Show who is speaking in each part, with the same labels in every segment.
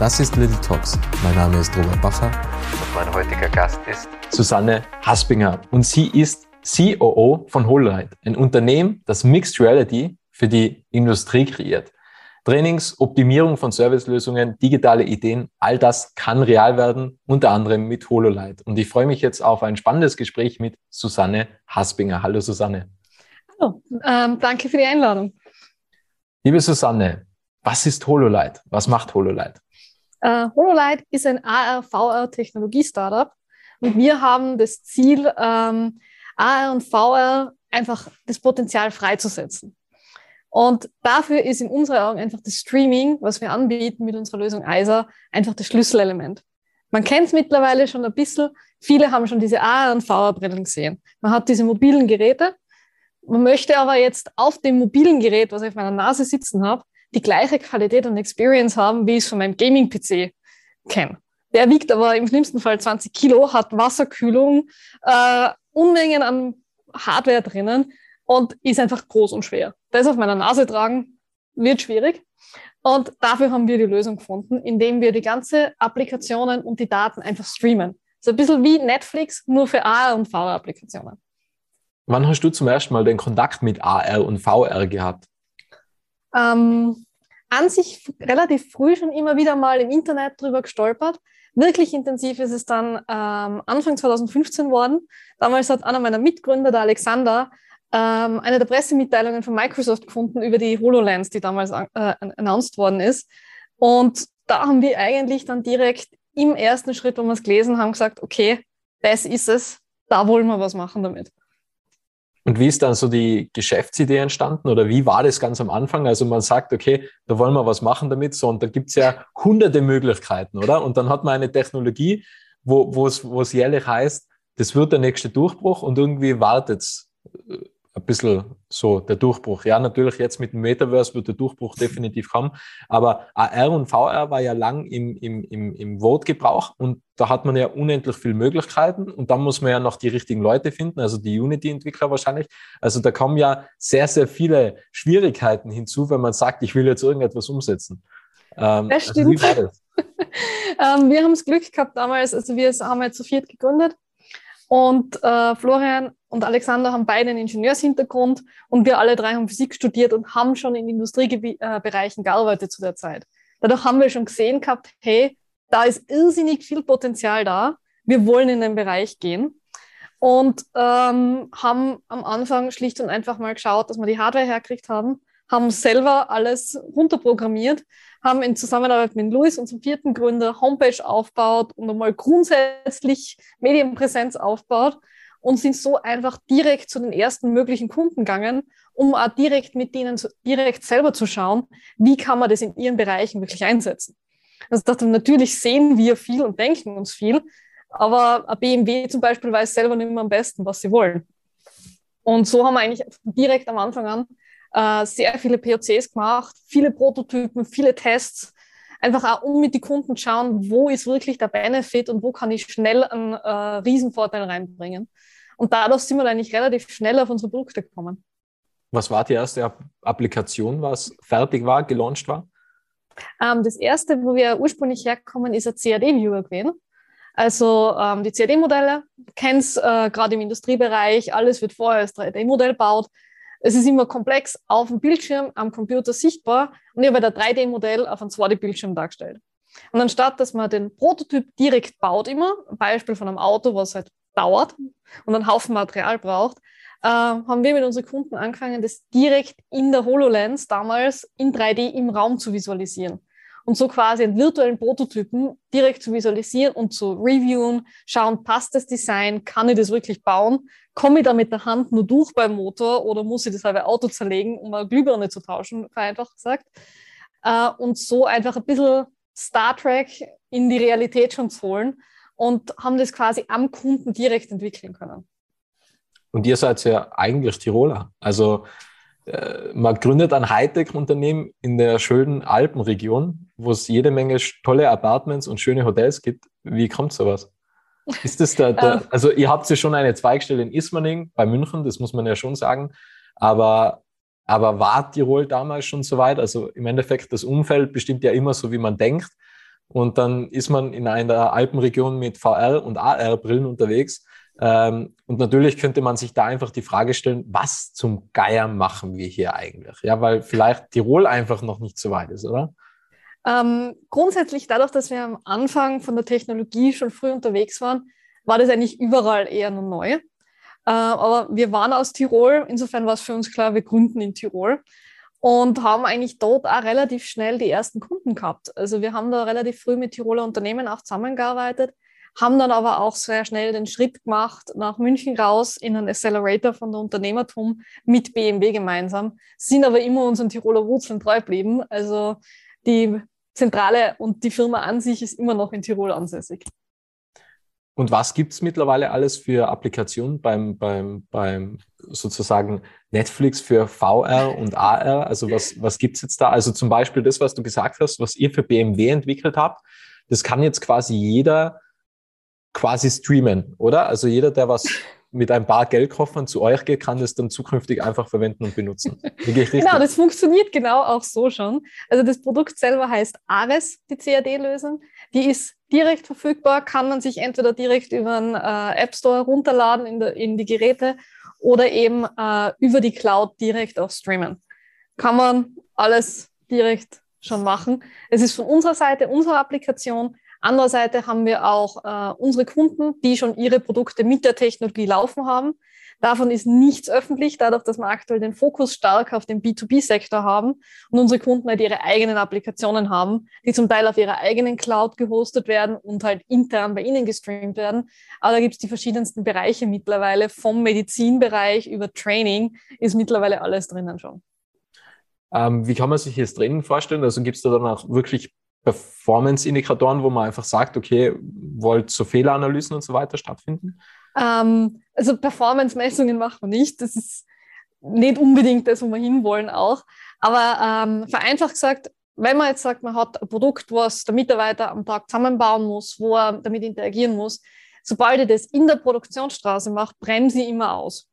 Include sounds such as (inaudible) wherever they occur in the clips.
Speaker 1: Das ist Little Talks. Mein Name ist Robert Bacher und mein heutiger Gast ist Susanne Haspinger und sie ist COO von HoloLight, ein Unternehmen, das Mixed Reality für die Industrie kreiert. Trainings, Optimierung von Servicelösungen, digitale Ideen, all das kann real werden, unter anderem mit HoloLight. Und ich freue mich jetzt auf ein spannendes Gespräch mit Susanne Haspinger. Hallo Susanne.
Speaker 2: Hallo, ähm, danke für die Einladung.
Speaker 1: Liebe Susanne, was ist HoloLight? Was macht HoloLight?
Speaker 2: Äh, HoloLight ist ein AR-VR-Technologie-Startup und wir haben das Ziel, ähm, AR und VR einfach das Potenzial freizusetzen. Und dafür ist in unseren Augen einfach das Streaming, was wir anbieten mit unserer Lösung ISA, einfach das Schlüsselelement. Man kennt es mittlerweile schon ein bisschen. Viele haben schon diese AR- und VR-Brillen gesehen. Man hat diese mobilen Geräte. Man möchte aber jetzt auf dem mobilen Gerät, was ich auf meiner Nase sitzen habe, die gleiche Qualität und Experience haben, wie ich es von meinem Gaming-PC kenne. Der wiegt aber im schlimmsten Fall 20 Kilo, hat Wasserkühlung, äh, Unmengen an Hardware drinnen und ist einfach groß und schwer. Das auf meiner Nase tragen wird schwierig. Und dafür haben wir die Lösung gefunden, indem wir die ganze Applikationen und die Daten einfach streamen. So ein bisschen wie Netflix, nur für AR und VR-Applikationen.
Speaker 1: Wann hast du zum ersten Mal den Kontakt mit AR und VR gehabt?
Speaker 2: Ähm, an sich relativ früh schon immer wieder mal im Internet drüber gestolpert. Wirklich intensiv ist es dann ähm, Anfang 2015 worden. Damals hat einer meiner Mitgründer, der Alexander, ähm, eine der Pressemitteilungen von Microsoft gefunden über die HoloLens, die damals äh, announced worden ist. Und da haben wir eigentlich dann direkt im ersten Schritt, wo wir es gelesen haben, gesagt, okay, das ist es, da wollen wir was machen damit.
Speaker 1: Und wie ist dann so die Geschäftsidee entstanden oder wie war das ganz am Anfang? Also man sagt, okay, da wollen wir was machen damit, so und da gibt es ja hunderte Möglichkeiten, oder? Und dann hat man eine Technologie, wo es jährlich heißt, das wird der nächste Durchbruch und irgendwie wartet es äh, ein bisschen so der Durchbruch. Ja, natürlich jetzt mit dem Metaverse wird der Durchbruch definitiv kommen, aber AR und VR war ja lang im, im, im, im Wortgebrauch und da hat man ja unendlich viele Möglichkeiten und dann muss man ja noch die richtigen Leute finden, also die Unity-Entwickler wahrscheinlich. Also da kommen ja sehr, sehr viele Schwierigkeiten hinzu, wenn man sagt, ich will jetzt irgendetwas umsetzen.
Speaker 2: Ähm, das also stimmt. Also das? (laughs) ähm, wir haben das Glück gehabt damals, also wir haben jetzt zu viert gegründet und äh, Florian und Alexander haben beide einen Ingenieurshintergrund und wir alle drei haben Physik studiert und haben schon in Industriebereichen gearbeitet zu der Zeit. Dadurch haben wir schon gesehen gehabt, hey, da ist irrsinnig viel Potenzial da. Wir wollen in den Bereich gehen und ähm, haben am Anfang schlicht und einfach mal geschaut, dass wir die Hardware herkriegt haben, haben selber alles runterprogrammiert haben in Zusammenarbeit mit Luis, unserem vierten Gründer, Homepage aufgebaut und einmal grundsätzlich Medienpräsenz aufgebaut und sind so einfach direkt zu den ersten möglichen Kunden gegangen, um auch direkt mit denen direkt selber zu schauen, wie kann man das in ihren Bereichen wirklich einsetzen. Also dachte, natürlich sehen wir viel und denken uns viel, aber BMW zum Beispiel weiß selber nicht mehr am besten, was sie wollen. Und so haben wir eigentlich direkt am Anfang an äh, sehr viele POCs gemacht, viele Prototypen, viele Tests, einfach auch um mit den Kunden zu schauen, wo ist wirklich der Benefit und wo kann ich schnell einen äh, Riesenvorteil reinbringen. Und dadurch sind wir eigentlich relativ schnell auf unsere Produkte gekommen.
Speaker 1: Was war die erste Applikation, was fertig war, gelauncht war?
Speaker 2: Ähm, das erste, wo wir ursprünglich herkommen, ist ein CAD-Viewer gewesen. Also ähm, die CAD-Modelle, kennst äh, gerade im Industriebereich, alles wird vorher als 3D-Modell gebaut. Es ist immer komplex auf dem Bildschirm, am Computer sichtbar und ich habe ein 3D-Modell auf einem 2D-Bildschirm dargestellt. Und anstatt, dass man den Prototyp direkt baut immer, Beispiel von einem Auto, was halt dauert und einen Haufen Material braucht, äh, haben wir mit unseren Kunden angefangen, das direkt in der HoloLens damals in 3D im Raum zu visualisieren und so quasi einen virtuellen Prototypen direkt zu visualisieren und zu reviewen, schauen, passt das Design, kann ich das wirklich bauen, komme ich da mit der Hand nur durch beim Motor oder muss ich das halbe Auto zerlegen, um eine Glühbirne zu tauschen, vereinfacht gesagt. Äh, und so einfach ein bisschen Star Trek in die Realität schon zu holen und haben das quasi am Kunden direkt entwickeln können.
Speaker 1: Und ihr seid ja eigentlich Tiroler. Also man gründet ein Hightech-Unternehmen in der schönen Alpenregion, wo es jede Menge tolle Apartments und schöne Hotels gibt. Wie kommt sowas? Ist das der, der (laughs) also ihr habt ja schon eine Zweigstelle in Ismaning bei München, das muss man ja schon sagen. Aber, aber war Tirol damals schon so weit? Also im Endeffekt, das Umfeld bestimmt ja immer so, wie man denkt. Und dann ist man in einer Alpenregion mit VR und AR-Brillen unterwegs ähm, und natürlich könnte man sich da einfach die Frage stellen, was zum Geier machen wir hier eigentlich? Ja, weil vielleicht Tirol einfach noch nicht so weit ist, oder?
Speaker 2: Ähm, grundsätzlich dadurch, dass wir am Anfang von der Technologie schon früh unterwegs waren, war das eigentlich überall eher nur neu. Äh, aber wir waren aus Tirol, insofern war es für uns klar, wir gründen in Tirol und haben eigentlich dort auch relativ schnell die ersten Kunden gehabt. Also wir haben da relativ früh mit Tiroler Unternehmen auch zusammengearbeitet haben dann aber auch sehr schnell den Schritt gemacht nach München raus in einen Accelerator von der Unternehmertum mit BMW gemeinsam, sind aber immer unseren Tiroler Wurzeln treu geblieben. Also die Zentrale und die Firma an sich ist immer noch in Tirol ansässig.
Speaker 1: Und was gibt es mittlerweile alles für Applikationen beim, beim, beim sozusagen Netflix für VR und AR? Also was, was gibt es jetzt da? Also zum Beispiel das, was du gesagt hast, was ihr für BMW entwickelt habt, das kann jetzt quasi jeder quasi streamen, oder? Also jeder, der was (laughs) mit ein paar Geldkoffern zu euch geht, kann das dann zukünftig einfach verwenden und benutzen. (laughs)
Speaker 2: genau, das funktioniert genau auch so schon. Also das Produkt selber heißt Ares, die CAD-Lösung. Die ist direkt verfügbar, kann man sich entweder direkt über einen äh, App Store runterladen in, der, in die Geräte oder eben äh, über die Cloud direkt auch streamen. Kann man alles direkt schon machen. Es ist von unserer Seite unsere Applikation Andererseits haben wir auch äh, unsere Kunden, die schon ihre Produkte mit der Technologie laufen haben. Davon ist nichts öffentlich, dadurch, dass wir aktuell den Fokus stark auf den B2B-Sektor haben und unsere Kunden halt ihre eigenen Applikationen haben, die zum Teil auf ihrer eigenen Cloud gehostet werden und halt intern bei ihnen gestreamt werden. Aber da gibt es die verschiedensten Bereiche mittlerweile, vom Medizinbereich über Training ist mittlerweile alles drinnen schon.
Speaker 1: Ähm, wie kann man sich das Training vorstellen? Also gibt es da dann auch wirklich Performance-Indikatoren, wo man einfach sagt, okay, wollt so Fehleranalysen und so weiter stattfinden?
Speaker 2: Ähm, also Performance-Messungen machen wir nicht. Das ist nicht unbedingt das, wo wir hinwollen auch. Aber ähm, vereinfacht gesagt, wenn man jetzt sagt, man hat ein Produkt, was der Mitarbeiter am Tag zusammenbauen muss, wo er damit interagieren muss, sobald er das in der Produktionsstraße macht, bremse ich immer aus.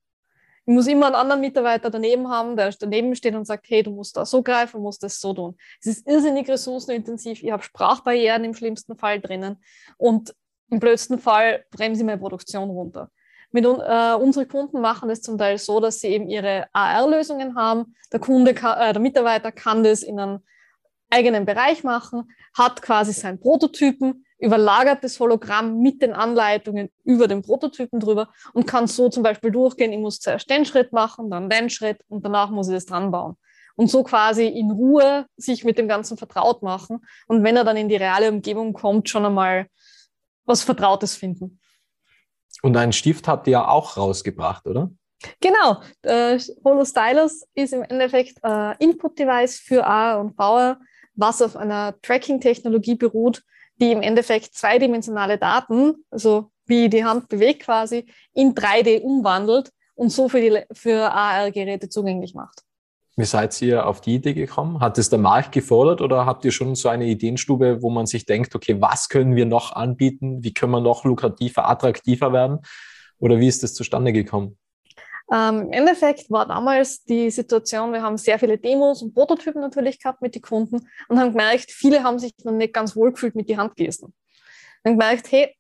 Speaker 2: Ich muss immer einen anderen Mitarbeiter daneben haben, der daneben steht und sagt, hey, du musst da so greifen, musst das so tun. Es ist irrsinnig ressourcenintensiv. Ich habe Sprachbarrieren im schlimmsten Fall drinnen und im blödsten Fall bremse ich meine Produktion runter. Mit, äh, unsere Kunden machen es zum Teil so, dass sie eben ihre AR-Lösungen haben. Der Kunde, kann, äh, der Mitarbeiter kann das in einem eigenen Bereich machen, hat quasi seinen Prototypen, überlagert das Hologramm mit den Anleitungen über den Prototypen drüber und kann so zum Beispiel durchgehen, ich muss zuerst den Schritt machen, dann den Schritt und danach muss ich das dran bauen. Und so quasi in Ruhe sich mit dem Ganzen vertraut machen und wenn er dann in die reale Umgebung kommt, schon einmal was Vertrautes finden.
Speaker 1: Und einen Stift habt ihr ja auch rausgebracht, oder?
Speaker 2: Genau, äh, Holo Stylus ist im Endeffekt äh, Input-Device für AR und VR, was auf einer Tracking-Technologie beruht, die im Endeffekt zweidimensionale Daten, also wie die Hand bewegt quasi, in 3D umwandelt und so für, für AR-Geräte zugänglich macht.
Speaker 1: Wie seid ihr auf die Idee gekommen? Hat es der Markt gefordert oder habt ihr schon so eine Ideenstube, wo man sich denkt, okay, was können wir noch anbieten? Wie können wir noch lukrativer, attraktiver werden? Oder wie ist das zustande gekommen?
Speaker 2: Ähm, Im Endeffekt war damals die Situation, wir haben sehr viele Demos und Prototypen natürlich gehabt mit den Kunden und haben gemerkt, viele haben sich noch nicht ganz wohl gefühlt mit die Handgesten. Und gemerkt, hey,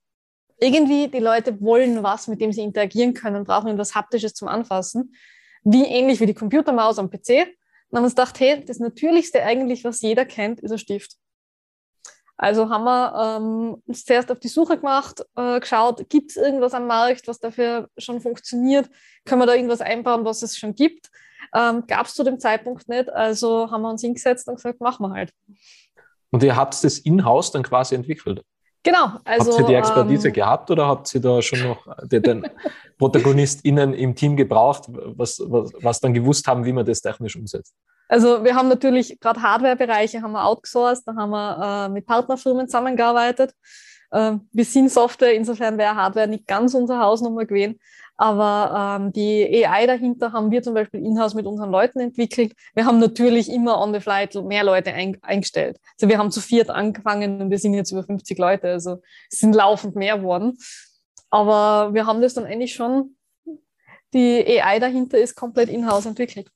Speaker 2: irgendwie die Leute wollen was, mit dem sie interagieren können, brauchen etwas Haptisches zum Anfassen, wie ähnlich wie die Computermaus am PC. Dann haben wir uns gedacht, hey, das Natürlichste eigentlich, was jeder kennt, ist ein Stift. Also haben wir ähm, uns zuerst auf die Suche gemacht, äh, geschaut, gibt es irgendwas am Markt, was dafür schon funktioniert? Können wir da irgendwas einbauen, was es schon gibt? Ähm, Gab es zu dem Zeitpunkt nicht. Also haben wir uns hingesetzt und gesagt, machen wir halt.
Speaker 1: Und ihr habt das in-house dann quasi entwickelt?
Speaker 2: Genau.
Speaker 1: Also, habt ihr die Expertise ähm, gehabt oder habt ihr da schon noch den ProtagonistInnen im Team gebraucht, was, was, was dann gewusst haben, wie man das technisch umsetzt?
Speaker 2: Also wir haben natürlich gerade Hardware-Bereiche haben wir outgesourced, da haben wir äh, mit Partnerfirmen zusammengearbeitet. Ähm, wir sind Software, insofern wäre Hardware nicht ganz unser Haus nochmal gewesen. Aber ähm, die AI dahinter haben wir zum Beispiel in-house mit unseren Leuten entwickelt. Wir haben natürlich immer on the fly mehr Leute ein, eingestellt. Also wir haben zu viert angefangen und wir sind jetzt über 50 Leute. Also es sind laufend mehr geworden. Aber wir haben das dann eigentlich schon, die AI dahinter ist komplett in-house entwickelt.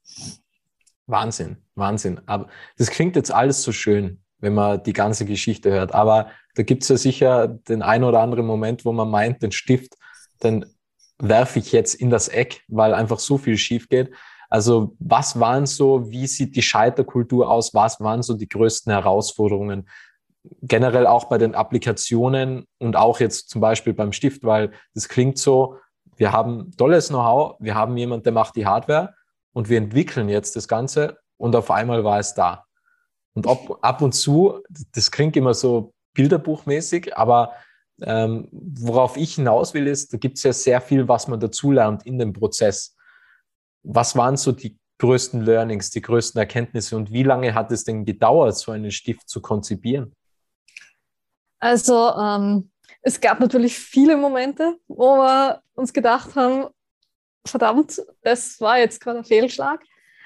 Speaker 1: Wahnsinn, Wahnsinn. Aber das klingt jetzt alles so schön, wenn man die ganze Geschichte hört. Aber da gibt es ja sicher den einen oder anderen Moment, wo man meint, den Stift, den werfe ich jetzt in das Eck, weil einfach so viel schief geht. Also was waren so, wie sieht die Scheiterkultur aus? Was waren so die größten Herausforderungen? Generell auch bei den Applikationen und auch jetzt zum Beispiel beim Stift, weil das klingt so, wir haben tolles Know-how, wir haben jemand, der macht die Hardware und wir entwickeln jetzt das Ganze und auf einmal war es da. Und ab, ab und zu, das klingt immer so bilderbuchmäßig, aber ähm, worauf ich hinaus will, ist, da gibt es ja sehr viel, was man dazulernt in dem Prozess. Was waren so die größten Learnings, die größten Erkenntnisse und wie lange hat es denn gedauert, so einen Stift zu konzipieren?
Speaker 2: Also ähm, es gab natürlich viele Momente, wo wir uns gedacht haben, verdammt, das war jetzt gerade ein Fehlschlag.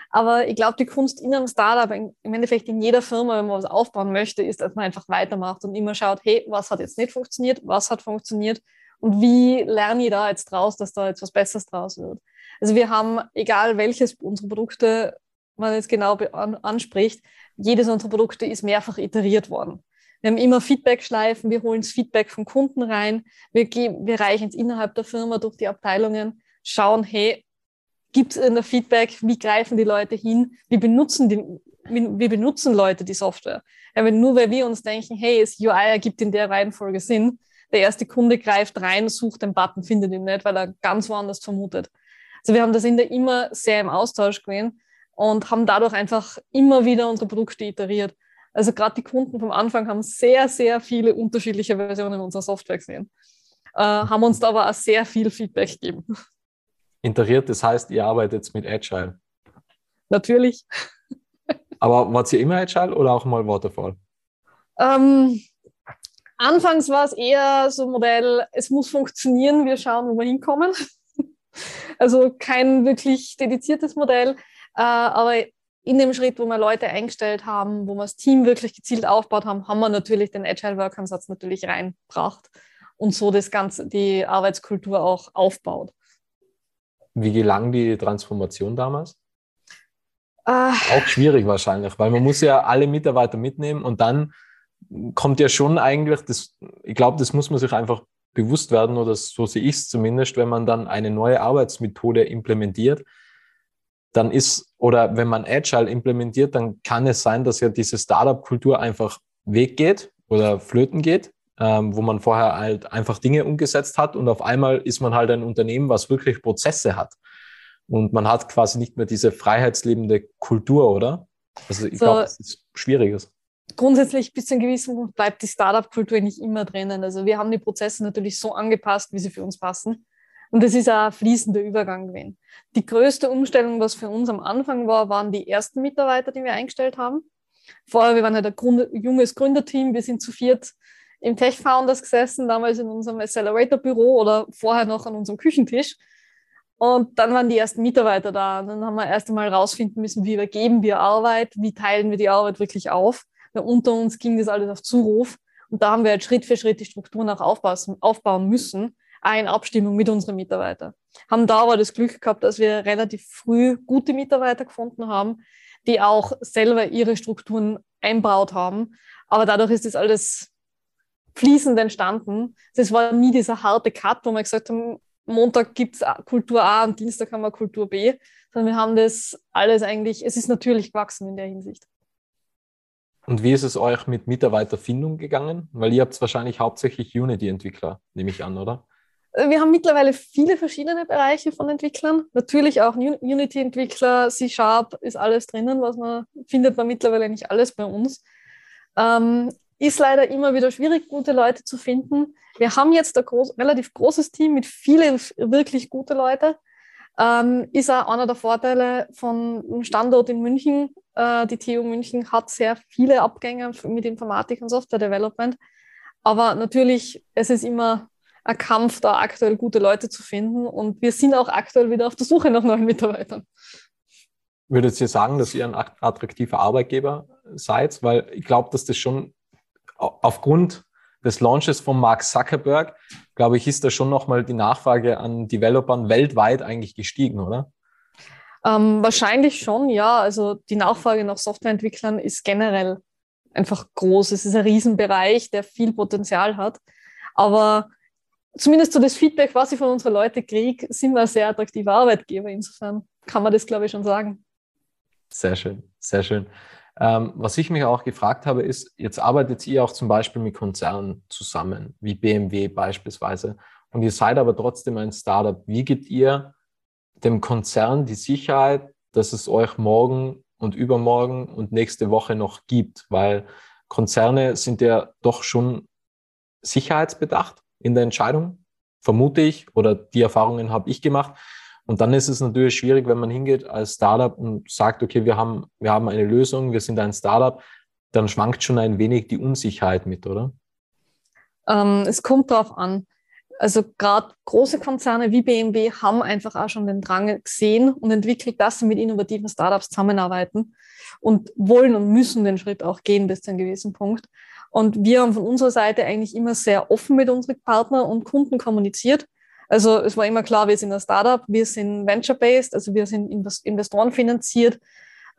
Speaker 2: Aber ich glaube, die Kunst in einem Startup, im Endeffekt in jeder Firma, wenn man was aufbauen möchte, ist, dass man einfach weitermacht und immer schaut, hey, was hat jetzt nicht funktioniert, was hat funktioniert und wie lerne ich da jetzt draus, dass da jetzt was Besseres draus wird. Also wir haben, egal welches unserer Produkte man jetzt genau anspricht, jedes unserer Produkte ist mehrfach iteriert worden. Wir haben immer Feedback-Schleifen, wir holen das Feedback vom Kunden rein, wir, wir reichen es innerhalb der Firma durch die Abteilungen, schauen, hey, gibt es ein Feedback, wie greifen die Leute hin, wie benutzen, die, wie, wie benutzen Leute die Software. Ja, wenn nur weil wir uns denken, hey, das UI ergibt in der Reihenfolge Sinn, der erste Kunde greift rein, sucht den Button, findet ihn nicht, weil er ganz woanders vermutet. Also wir haben das in der immer sehr im Austausch gewesen und haben dadurch einfach immer wieder unsere Produkte iteriert. Also gerade die Kunden vom Anfang haben sehr, sehr viele unterschiedliche Versionen unserer Software gesehen, äh, haben uns da aber auch sehr viel Feedback gegeben.
Speaker 1: Interiert, das heißt, ihr arbeitet mit Agile.
Speaker 2: Natürlich.
Speaker 1: Aber wart ihr immer Agile oder auch mal Waterfall?
Speaker 2: Ähm, anfangs war es eher so ein Modell, es muss funktionieren, wir schauen, wo wir hinkommen. (laughs) also kein wirklich dediziertes Modell, äh, aber in dem Schritt, wo wir Leute eingestellt haben, wo wir das Team wirklich gezielt aufgebaut haben, haben wir natürlich den Agile Work Ansatz natürlich reingebracht und so das Ganze, die Arbeitskultur auch aufbaut.
Speaker 1: Wie gelang die Transformation damals? Ah. Auch schwierig wahrscheinlich, weil man muss ja alle Mitarbeiter mitnehmen und dann kommt ja schon eigentlich, das, ich glaube, das muss man sich einfach bewusst werden oder so sehe ich es zumindest, wenn man dann eine neue Arbeitsmethode implementiert, dann ist, oder wenn man Agile implementiert, dann kann es sein, dass ja diese Startup-Kultur einfach weggeht oder flöten geht ähm, wo man vorher halt einfach Dinge umgesetzt hat und auf einmal ist man halt ein Unternehmen, was wirklich Prozesse hat. Und man hat quasi nicht mehr diese freiheitslebende Kultur, oder? Also ich so, glaube, das ist schwieriges.
Speaker 2: Grundsätzlich bis zu einem gewissen Punkt bleibt die Startup-Kultur nicht immer drinnen. Also wir haben die Prozesse natürlich so angepasst, wie sie für uns passen. Und das ist ein fließender Übergang gewesen. Die größte Umstellung, was für uns am Anfang war, waren die ersten Mitarbeiter, die wir eingestellt haben. Vorher, wir waren halt ein junges Gründerteam, wir sind zu viert im Tech Founders gesessen, damals in unserem Accelerator-Büro oder vorher noch an unserem Küchentisch. Und dann waren die ersten Mitarbeiter da. Und dann haben wir erst einmal rausfinden müssen, wie übergeben wir Arbeit, wie teilen wir die Arbeit wirklich auf. Weil unter uns ging das alles auf Zuruf. Und da haben wir halt Schritt für Schritt die Strukturen auch aufbauen müssen, in Abstimmung mit unseren Mitarbeitern. Haben da aber das Glück gehabt, dass wir relativ früh gute Mitarbeiter gefunden haben, die auch selber ihre Strukturen einbaut haben. Aber dadurch ist das alles fließend entstanden. Das war nie dieser harte Cut, wo wir gesagt haben, Montag gibt es Kultur A und Dienstag haben wir Kultur B, sondern wir haben das alles eigentlich, es ist natürlich gewachsen in der Hinsicht.
Speaker 1: Und wie ist es euch mit Mitarbeiterfindung gegangen? Weil ihr habt wahrscheinlich hauptsächlich Unity-Entwickler, nehme ich an, oder?
Speaker 2: Wir haben mittlerweile viele verschiedene Bereiche von Entwicklern. Natürlich auch Unity-Entwickler, C-Sharp ist alles drinnen, was man findet man mittlerweile nicht alles bei uns. Ähm, ist leider immer wieder schwierig, gute Leute zu finden. Wir haben jetzt ein groß, relativ großes Team mit vielen wirklich gute Leute. Ähm, ist auch einer der Vorteile von Standort in München. Äh, die TU München hat sehr viele Abgänge mit Informatik und Software Development. Aber natürlich, es ist immer ein Kampf, da aktuell gute Leute zu finden. Und wir sind auch aktuell wieder auf der Suche nach neuen Mitarbeitern.
Speaker 1: Würdet ihr sagen, dass ihr ein attraktiver Arbeitgeber seid? Weil ich glaube, dass das schon aufgrund des Launches von Mark Zuckerberg, glaube ich, ist da schon nochmal die Nachfrage an Developern weltweit eigentlich gestiegen, oder?
Speaker 2: Ähm, wahrscheinlich schon, ja. Also die Nachfrage nach Softwareentwicklern ist generell einfach groß. Es ist ein Riesenbereich, der viel Potenzial hat. Aber zumindest so das Feedback, was ich von unseren Leuten kriege, sind wir ein sehr attraktiver Arbeitgeber. Insofern kann man das, glaube ich, schon sagen.
Speaker 1: Sehr schön, sehr schön. Ähm, was ich mich auch gefragt habe, ist, jetzt arbeitet ihr auch zum Beispiel mit Konzernen zusammen, wie BMW beispielsweise, und ihr seid aber trotzdem ein Startup. Wie gebt ihr dem Konzern die Sicherheit, dass es euch morgen und übermorgen und nächste Woche noch gibt? Weil Konzerne sind ja doch schon sicherheitsbedacht in der Entscheidung, vermute ich, oder die Erfahrungen habe ich gemacht. Und dann ist es natürlich schwierig, wenn man hingeht als Startup und sagt, okay, wir haben, wir haben eine Lösung, wir sind ein Startup, dann schwankt schon ein wenig die Unsicherheit mit, oder?
Speaker 2: Ähm, es kommt darauf an. Also gerade große Konzerne wie BMW haben einfach auch schon den Drang gesehen und entwickelt, dass sie mit innovativen Startups zusammenarbeiten und wollen und müssen den Schritt auch gehen bis zu einem gewissen Punkt. Und wir haben von unserer Seite eigentlich immer sehr offen mit unseren Partnern und Kunden kommuniziert also es war immer klar, wir sind ein Startup, wir sind venture-based, also wir sind Investoren finanziert.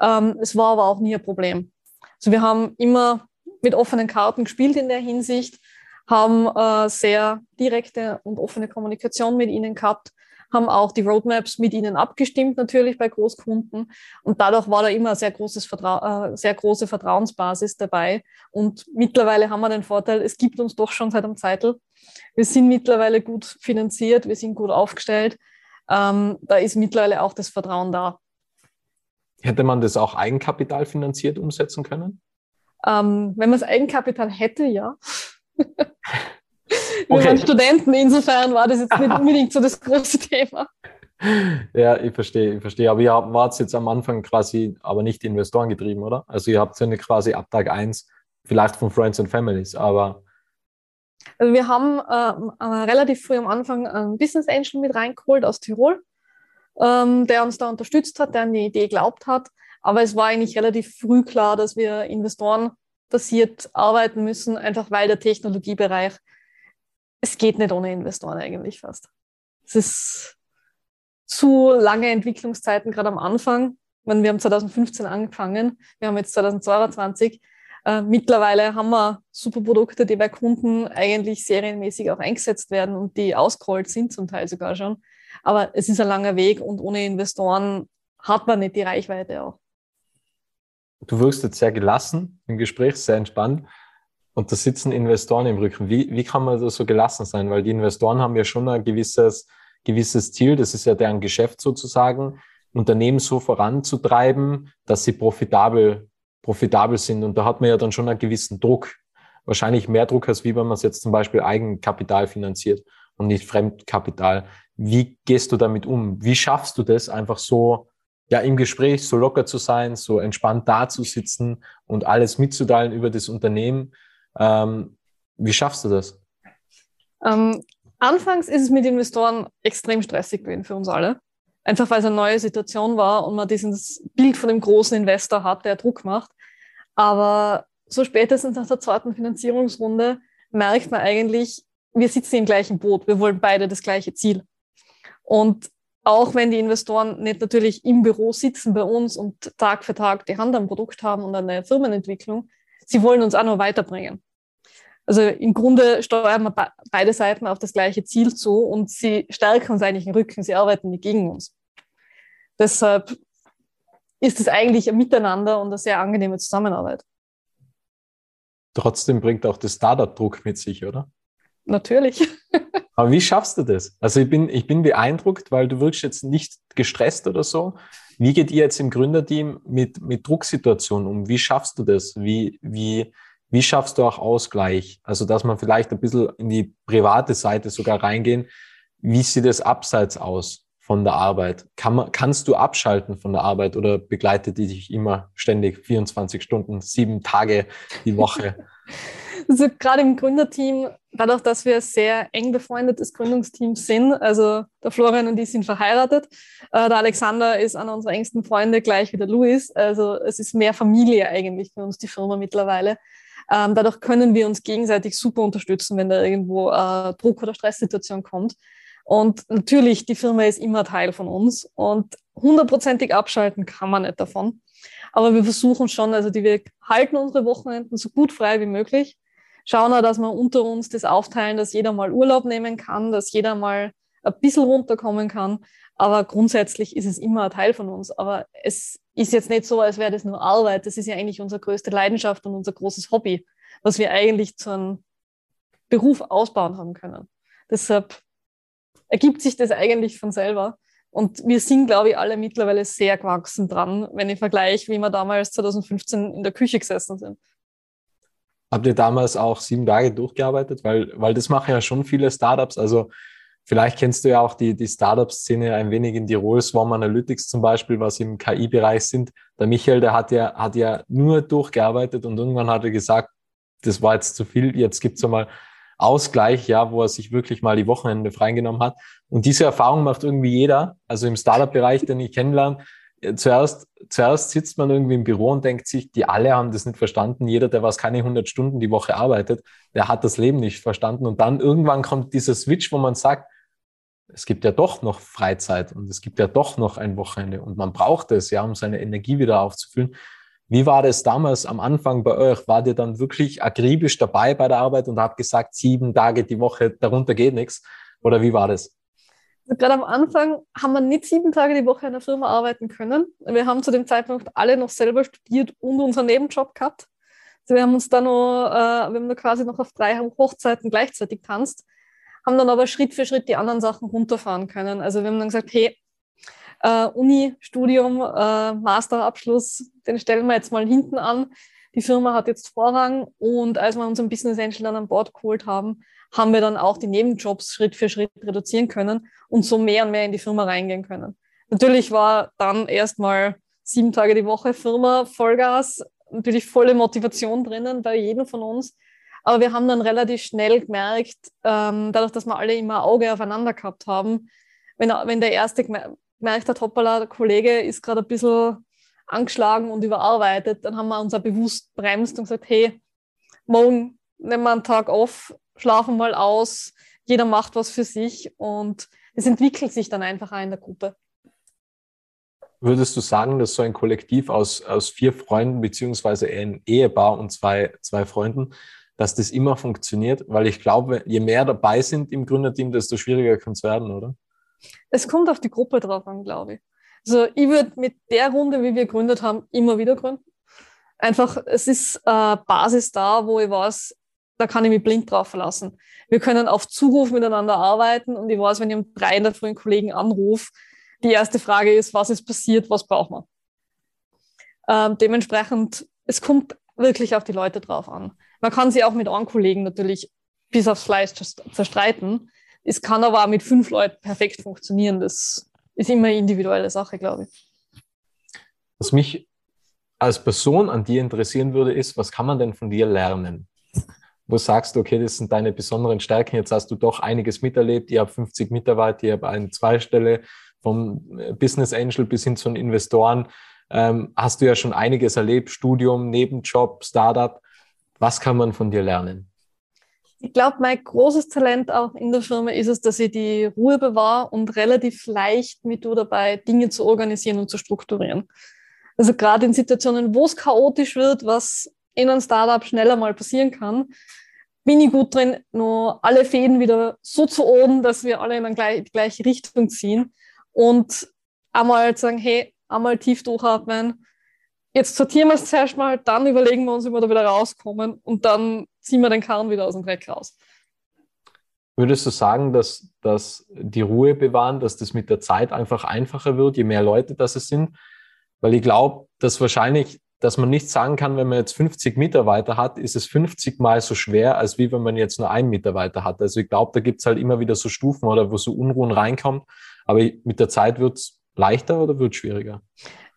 Speaker 2: Ähm, es war aber auch nie ein Problem. Also wir haben immer mit offenen Karten gespielt in der Hinsicht, haben äh, sehr direkte und offene Kommunikation mit ihnen gehabt, haben auch die Roadmaps mit ihnen abgestimmt, natürlich bei Großkunden. Und dadurch war da immer eine sehr, großes Vertra äh, sehr große Vertrauensbasis dabei. Und mittlerweile haben wir den Vorteil, es gibt uns doch schon seit einem Zeitel. Wir sind mittlerweile gut finanziert, wir sind gut aufgestellt. Ähm, da ist mittlerweile auch das Vertrauen da.
Speaker 1: Hätte man das auch Eigenkapital finanziert umsetzen können?
Speaker 2: Ähm, wenn man das Eigenkapital hätte, ja. (laughs) Wir okay. waren Studenten, insofern war das jetzt nicht (laughs) unbedingt so das große Thema.
Speaker 1: Ja, ich verstehe, ich verstehe. Aber ihr wart jetzt am Anfang quasi aber nicht Investoren getrieben, oder? Also ihr habt ja quasi ab Tag 1 vielleicht von Friends and Families, aber.
Speaker 2: Also wir haben äh, relativ früh am Anfang einen Business Angel mit reingeholt aus Tirol, ähm, der uns da unterstützt hat, der an die Idee geglaubt hat. Aber es war eigentlich relativ früh klar, dass wir Investoren basiert arbeiten müssen, einfach weil der Technologiebereich es geht nicht ohne Investoren eigentlich fast. Es ist zu lange Entwicklungszeiten, gerade am Anfang. Meine, wir haben 2015 angefangen, wir haben jetzt 2022. Äh, mittlerweile haben wir super Produkte, die bei Kunden eigentlich serienmäßig auch eingesetzt werden und die ausgerollt sind zum Teil sogar schon. Aber es ist ein langer Weg und ohne Investoren hat man nicht die Reichweite auch.
Speaker 1: Du wirkst jetzt sehr gelassen im Gespräch, sehr entspannt. Und da sitzen Investoren im Rücken. Wie, wie kann man da so gelassen sein? Weil die Investoren haben ja schon ein gewisses, gewisses Ziel, das ist ja deren Geschäft sozusagen, Unternehmen so voranzutreiben, dass sie profitabel, profitabel sind. Und da hat man ja dann schon einen gewissen Druck. Wahrscheinlich mehr Druck als wie wenn man es jetzt zum Beispiel Eigenkapital finanziert und nicht Fremdkapital. Wie gehst du damit um? Wie schaffst du das einfach so, ja, im Gespräch so locker zu sein, so entspannt da zu sitzen und alles mitzuteilen über das Unternehmen? Ähm, wie schaffst du das?
Speaker 2: Ähm, anfangs ist es mit Investoren extrem stressig gewesen für uns alle. Einfach weil es eine neue Situation war und man dieses Bild von dem großen Investor hat, der Druck macht. Aber so spätestens nach der zweiten Finanzierungsrunde merkt man eigentlich, wir sitzen im gleichen Boot. Wir wollen beide das gleiche Ziel. Und auch wenn die Investoren nicht natürlich im Büro sitzen bei uns und Tag für Tag die Hand am Produkt haben und an der Firmenentwicklung, sie wollen uns auch noch weiterbringen. Also im Grunde steuern wir beide Seiten auf das gleiche Ziel zu und sie stärken uns eigentlich im Rücken, sie arbeiten nicht gegen uns. Deshalb ist es eigentlich ein Miteinander und eine sehr angenehme Zusammenarbeit.
Speaker 1: Trotzdem bringt auch das Startup Druck mit sich, oder?
Speaker 2: Natürlich. (laughs)
Speaker 1: Aber wie schaffst du das? Also ich bin, ich bin beeindruckt, weil du wirkst jetzt nicht gestresst oder so. Wie geht ihr jetzt im Gründerteam mit, mit Drucksituationen um? Wie schaffst du das? Wie, wie, wie schaffst du auch Ausgleich? Also, dass man vielleicht ein bisschen in die private Seite sogar reingehen. Wie sieht es abseits aus von der Arbeit? Kann man, kannst du abschalten von der Arbeit oder begleitet die dich immer ständig 24 Stunden, sieben Tage die Woche? (laughs)
Speaker 2: Also gerade im Gründerteam, dadurch, dass wir sehr eng befreundetes Gründungsteam sind, also der Florian und ich sind verheiratet, äh, der Alexander ist einer unserer engsten Freunde, gleich wie der Luis. Also es ist mehr Familie eigentlich für uns, die Firma mittlerweile. Ähm, dadurch können wir uns gegenseitig super unterstützen, wenn da irgendwo äh, Druck- oder Stresssituation kommt. Und natürlich, die Firma ist immer Teil von uns und hundertprozentig abschalten kann man nicht davon. Aber wir versuchen schon, also die, wir halten unsere Wochenenden so gut frei wie möglich, schauen auch, dass wir unter uns das aufteilen, dass jeder mal Urlaub nehmen kann, dass jeder mal ein bisschen runterkommen kann. Aber grundsätzlich ist es immer ein Teil von uns. Aber es ist jetzt nicht so, als wäre das nur Arbeit. Das ist ja eigentlich unsere größte Leidenschaft und unser großes Hobby, was wir eigentlich zu einem Beruf ausbauen haben können. Deshalb ergibt sich das eigentlich von selber. Und wir sind, glaube ich, alle mittlerweile sehr gewachsen dran, wenn ich vergleiche, wie wir damals 2015 in der Küche gesessen sind.
Speaker 1: Habt ihr damals auch sieben Tage durchgearbeitet? Weil, weil das machen ja schon viele Startups. Also vielleicht kennst du ja auch die, die Startup-Szene ein wenig in Tirol, Swarm Analytics zum Beispiel, was im KI-Bereich sind. Der Michael, der hat ja, hat ja nur durchgearbeitet und irgendwann hat er gesagt, das war jetzt zu viel, jetzt gibt es einmal Ausgleich, ja, wo er sich wirklich mal die Wochenende freigenommen hat. Und diese Erfahrung macht irgendwie jeder, also im Startup-Bereich, den ich kennenlerne. Äh, zuerst, zuerst sitzt man irgendwie im Büro und denkt sich, die alle haben das nicht verstanden. Jeder, der was keine 100 Stunden die Woche arbeitet, der hat das Leben nicht verstanden. Und dann irgendwann kommt dieser Switch, wo man sagt, es gibt ja doch noch Freizeit und es gibt ja doch noch ein Wochenende und man braucht es, ja, um seine Energie wieder aufzufüllen. Wie war das damals am Anfang bei euch? War ihr dann wirklich akribisch dabei bei der Arbeit und habt gesagt, sieben Tage die Woche, darunter geht nichts? Oder wie war das?
Speaker 2: Also gerade am Anfang haben wir nicht sieben Tage die Woche in der Firma arbeiten können. Wir haben zu dem Zeitpunkt alle noch selber studiert und unseren Nebenjob gehabt. Also wir haben uns da noch, äh, wir haben da quasi noch auf drei Hochzeiten gleichzeitig tanzt, haben dann aber Schritt für Schritt die anderen Sachen runterfahren können. Also wir haben dann gesagt, hey, äh, Uni, Studium, äh, Masterabschluss, den stellen wir jetzt mal hinten an. Die Firma hat jetzt Vorrang und als wir unseren Business Angel dann an Bord geholt haben, haben wir dann auch die Nebenjobs Schritt für Schritt reduzieren können und so mehr und mehr in die Firma reingehen können. Natürlich war dann erstmal sieben Tage die Woche Firma, Vollgas, natürlich volle Motivation drinnen bei jedem von uns. Aber wir haben dann relativ schnell gemerkt, ähm, dadurch, dass wir alle immer Auge aufeinander gehabt haben, wenn, wenn der erste gemerkt hat, hoppala, der Kollege ist gerade ein bisschen angeschlagen und überarbeitet, dann haben wir uns auch bewusst bremst und gesagt, hey, morgen nehmen wir einen Tag auf, schlafen mal aus, jeder macht was für sich und es entwickelt sich dann einfach auch in der Gruppe.
Speaker 1: Würdest du sagen, dass so ein Kollektiv aus, aus vier Freunden beziehungsweise ein Ehepaar und zwei, zwei Freunden, dass das immer funktioniert? Weil ich glaube, je mehr dabei sind im Gründerteam, desto schwieriger kann es werden, oder?
Speaker 2: Es kommt auf die Gruppe drauf an, glaube ich. Also ich würde mit der Runde, wie wir gegründet haben, immer wieder gründen. Einfach, es ist äh, Basis da, wo ich weiß, da kann ich mich blind drauf verlassen. Wir können auf Zuruf miteinander arbeiten und ich weiß, wenn ich um drei in der frühen Kollegen anrufe, die erste Frage ist, was ist passiert, was braucht man? Ähm, dementsprechend, es kommt wirklich auf die Leute drauf an. Man kann sie auch mit anderen Kollegen natürlich bis aufs Fleisch zerstreiten. Es kann aber auch mit fünf Leuten perfekt funktionieren. Das ist immer eine individuelle Sache, glaube ich.
Speaker 1: Was mich als Person an dir interessieren würde, ist, was kann man denn von dir lernen? Wo sagst du, okay, das sind deine besonderen Stärken. Jetzt hast du doch einiges miterlebt. Ihr habt 50 Mitarbeiter, ihr habt eine Zweistelle vom Business Angel bis hin zu den Investoren. Ähm, hast du ja schon einiges erlebt, Studium, Nebenjob, Startup. Was kann man von dir lernen?
Speaker 2: Ich glaube, mein großes Talent auch in der Firma ist es, dass ich die Ruhe bewahre und relativ leicht mit du dabei, Dinge zu organisieren und zu strukturieren. Also gerade in Situationen, wo es chaotisch wird, was in einem Startup schneller mal passieren kann, bin ich gut drin, nur alle Fäden wieder so zu oben, dass wir alle in die gleiche Richtung ziehen und einmal sagen, hey, einmal tief durchatmen, jetzt sortieren wir es zuerst mal, dann überlegen wir uns, wie wir da wieder rauskommen und dann ziehen wir den Karren wieder aus dem Dreck raus.
Speaker 1: Würdest du sagen, dass, dass die Ruhe bewahren, dass das mit der Zeit einfach einfacher wird, je mehr Leute das es sind? Weil ich glaube, dass wahrscheinlich, dass man nicht sagen kann, wenn man jetzt 50 Mitarbeiter hat, ist es 50 mal so schwer, als wie wenn man jetzt nur einen Mitarbeiter hat. Also ich glaube, da gibt es halt immer wieder so Stufen oder wo so Unruhen reinkommt. Aber mit der Zeit wird es leichter oder wird es schwieriger?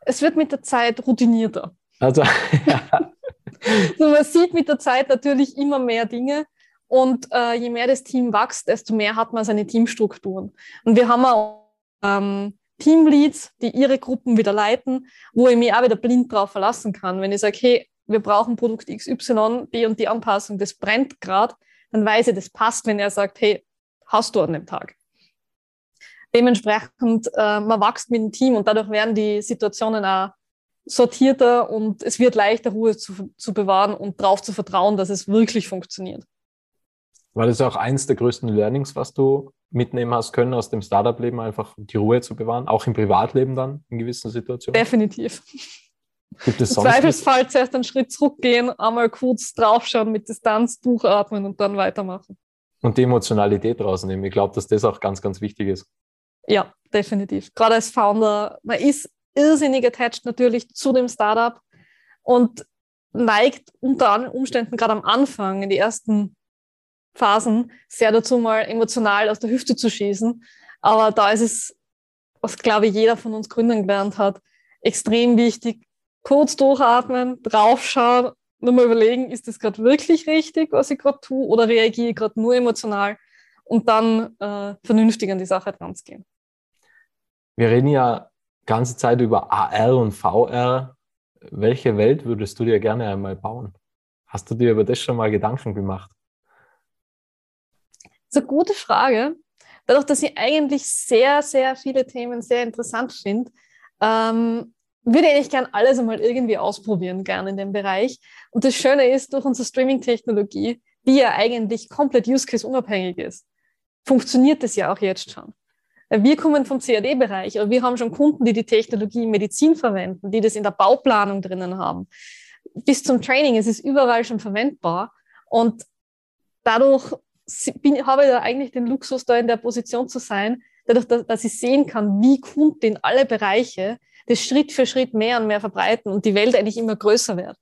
Speaker 2: es wird mit der Zeit routinierter.
Speaker 1: Also, (laughs)
Speaker 2: ja. Also (laughs) man sieht mit der Zeit natürlich immer mehr Dinge und äh, je mehr das Team wächst, desto mehr hat man seine Teamstrukturen. Und wir haben auch ähm, Teamleads, die ihre Gruppen wieder leiten, wo ich mich auch wieder blind drauf verlassen kann. Wenn ich sage, hey, wir brauchen Produkt XY, die und die Anpassung, das brennt gerade, dann weiß ich, das passt, wenn er sagt, hey, hast du an dem Tag. Dementsprechend, äh, man wächst mit dem Team und dadurch werden die Situationen auch sortierter und es wird leichter, Ruhe zu, zu bewahren und darauf zu vertrauen, dass es wirklich funktioniert.
Speaker 1: War das auch eins der größten Learnings, was du mitnehmen hast können aus dem Startup-Leben, einfach die Ruhe zu bewahren, auch im Privatleben dann in gewissen Situationen?
Speaker 2: Definitiv.
Speaker 1: Gibt es
Speaker 2: sonst Im Zweifelsfall zuerst einen Schritt zurückgehen, einmal kurz draufschauen, mit Distanz durchatmen und dann weitermachen.
Speaker 1: Und die Emotionalität rausnehmen. Ich glaube, dass das auch ganz, ganz wichtig ist.
Speaker 2: Ja, definitiv. Gerade als Founder, man ist irrsinnig attached natürlich zu dem Startup und neigt unter Umständen gerade am Anfang, in die ersten Phasen, sehr dazu, mal emotional aus der Hüfte zu schießen. Aber da ist es, was glaube ich jeder von uns Gründern gelernt hat, extrem wichtig, kurz durchatmen, draufschauen, nur mal überlegen, ist das gerade wirklich richtig, was ich gerade tue, oder reagiere ich gerade nur emotional und dann äh, vernünftig an die Sache dran zu gehen.
Speaker 1: Wir reden ja ganze Zeit über AR und VR. Welche Welt würdest du dir gerne einmal bauen? Hast du dir über das schon mal Gedanken gemacht?
Speaker 2: Das ist eine gute Frage. Dadurch, dass ich eigentlich sehr, sehr viele Themen sehr interessant finde, ähm, würde ich gerne alles einmal irgendwie ausprobieren, gerne in dem Bereich. Und das Schöne ist, durch unsere Streaming-Technologie, die ja eigentlich komplett Use-Case-unabhängig ist, funktioniert das ja auch jetzt schon. Wir kommen vom CAD-Bereich, aber wir haben schon Kunden, die die Technologie in Medizin verwenden, die das in der Bauplanung drinnen haben. Bis zum Training, es ist überall schon verwendbar. Und dadurch bin, habe ich da eigentlich den Luxus, da in der Position zu sein, dadurch, dass, dass ich sehen kann, wie Kunden in alle Bereiche das Schritt für Schritt mehr und mehr verbreiten und die Welt eigentlich immer größer wird.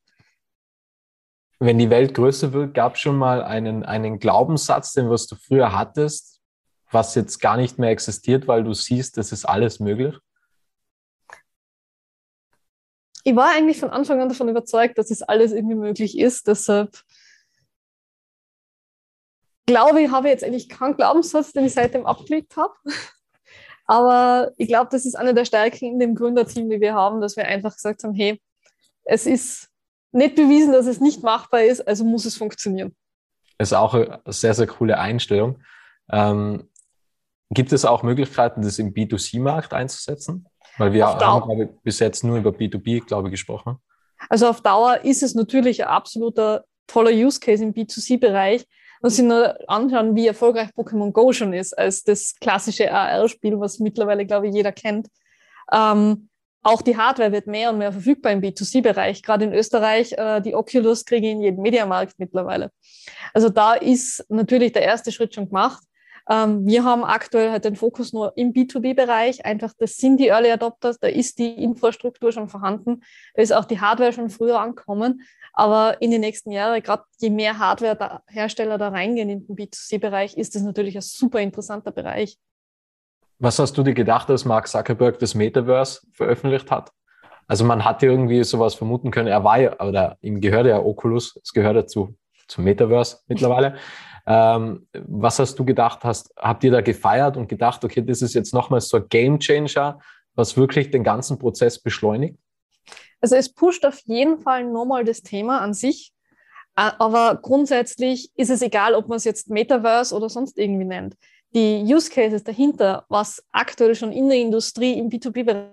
Speaker 1: Wenn die Welt größer wird, gab es schon mal einen, einen Glaubenssatz, den was du früher hattest, was jetzt gar nicht mehr existiert, weil du siehst, es ist alles möglich?
Speaker 2: Ich war eigentlich von Anfang an davon überzeugt, dass es alles irgendwie möglich ist. Deshalb glaube ich, habe ich jetzt eigentlich keinen Glaubenssatz, den ich seitdem abgelegt habe. (laughs) Aber ich glaube, das ist eine der Stärken in dem Gründerteam, die wir haben, dass wir einfach gesagt haben, hey, es ist nicht bewiesen, dass es nicht machbar ist, also muss es funktionieren.
Speaker 1: Das ist auch eine sehr, sehr coole Einstellung. Ähm, gibt es auch Möglichkeiten, das im B2C-Markt einzusetzen? Weil wir haben, glaube bis jetzt nur über B2B, glaube ich, gesprochen.
Speaker 2: Also auf Dauer ist es natürlich ein absoluter toller Use Case im B2C-Bereich, und sich nur anschauen, wie erfolgreich Pokémon Go schon ist, als das klassische AR-Spiel, was mittlerweile, glaube ich, jeder kennt. Ähm, auch die Hardware wird mehr und mehr verfügbar im B2C-Bereich. Gerade in Österreich, äh, die Oculus kriege ich in jedem Mediamarkt mittlerweile. Also da ist natürlich der erste Schritt schon gemacht. Ähm, wir haben aktuell halt den Fokus nur im B2B-Bereich. Einfach, das sind die Early Adopters, da ist die Infrastruktur schon vorhanden, da ist auch die Hardware schon früher angekommen. Aber in den nächsten Jahren, gerade je mehr Hardware-Hersteller da reingehen in den B2C-Bereich, ist das natürlich ein super interessanter Bereich.
Speaker 1: Was hast du dir gedacht, als Mark Zuckerberg das Metaverse veröffentlicht hat? Also man hatte irgendwie sowas vermuten können. Er war ja, oder ihm gehört ja Oculus, es gehört dazu zum Metaverse mittlerweile. Ähm, was hast du gedacht? Hast, habt ihr da gefeiert und gedacht, okay, das ist jetzt nochmal so ein Game Changer, was wirklich den ganzen Prozess beschleunigt?
Speaker 2: Also es pusht auf jeden Fall nochmal das Thema an sich. Aber grundsätzlich ist es egal, ob man es jetzt Metaverse oder sonst irgendwie nennt. Die Use Cases dahinter, was aktuell schon in der Industrie im B2B-Bereich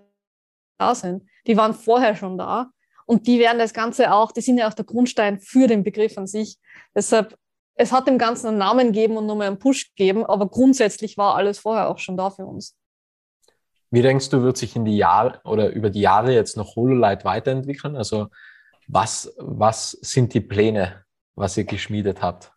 Speaker 2: da sind, die waren vorher schon da. Und die werden das Ganze auch, die sind ja auch der Grundstein für den Begriff an sich. Deshalb, es hat dem Ganzen einen Namen gegeben und nochmal einen Push gegeben, aber grundsätzlich war alles vorher auch schon da für uns.
Speaker 1: Wie denkst du, wird sich in die Jahre oder über die Jahre jetzt noch HoloLight weiterentwickeln? Also was, was sind die Pläne, was ihr geschmiedet habt?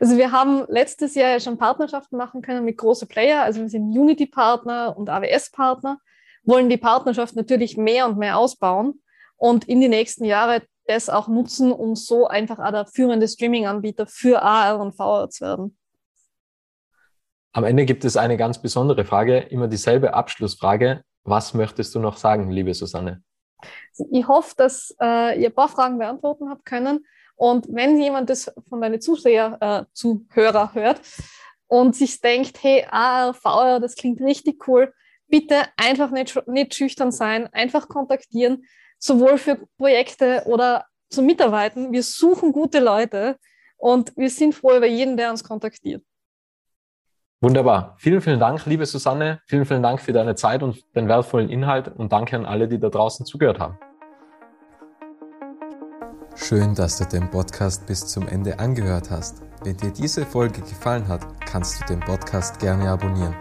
Speaker 2: Also wir haben letztes Jahr ja schon Partnerschaften machen können mit großen Player. Also wir sind Unity-Partner und AWS-Partner, wollen die Partnerschaft natürlich mehr und mehr ausbauen und in die nächsten Jahre das auch nutzen, um so einfach auch der führende Streaming-Anbieter für AR und VR zu werden.
Speaker 1: Am Ende gibt es eine ganz besondere Frage, immer dieselbe Abschlussfrage. Was möchtest du noch sagen, liebe Susanne?
Speaker 2: Ich hoffe, dass äh, ihr ein paar Fragen beantworten habt können. Und wenn jemand das von deinen Zuseher, äh, Zuhörer hört und sich denkt, hey, ARV, das klingt richtig cool, bitte einfach nicht, nicht schüchtern sein, einfach kontaktieren, sowohl für Projekte oder zum Mitarbeiten. Wir suchen gute Leute und wir sind froh über jeden, der uns kontaktiert.
Speaker 1: Wunderbar. Vielen, vielen Dank, liebe Susanne. Vielen, vielen Dank für deine Zeit und den wertvollen Inhalt und danke an alle, die da draußen zugehört haben. Schön, dass du den Podcast bis zum Ende angehört hast. Wenn dir diese Folge gefallen hat, kannst du den Podcast gerne abonnieren.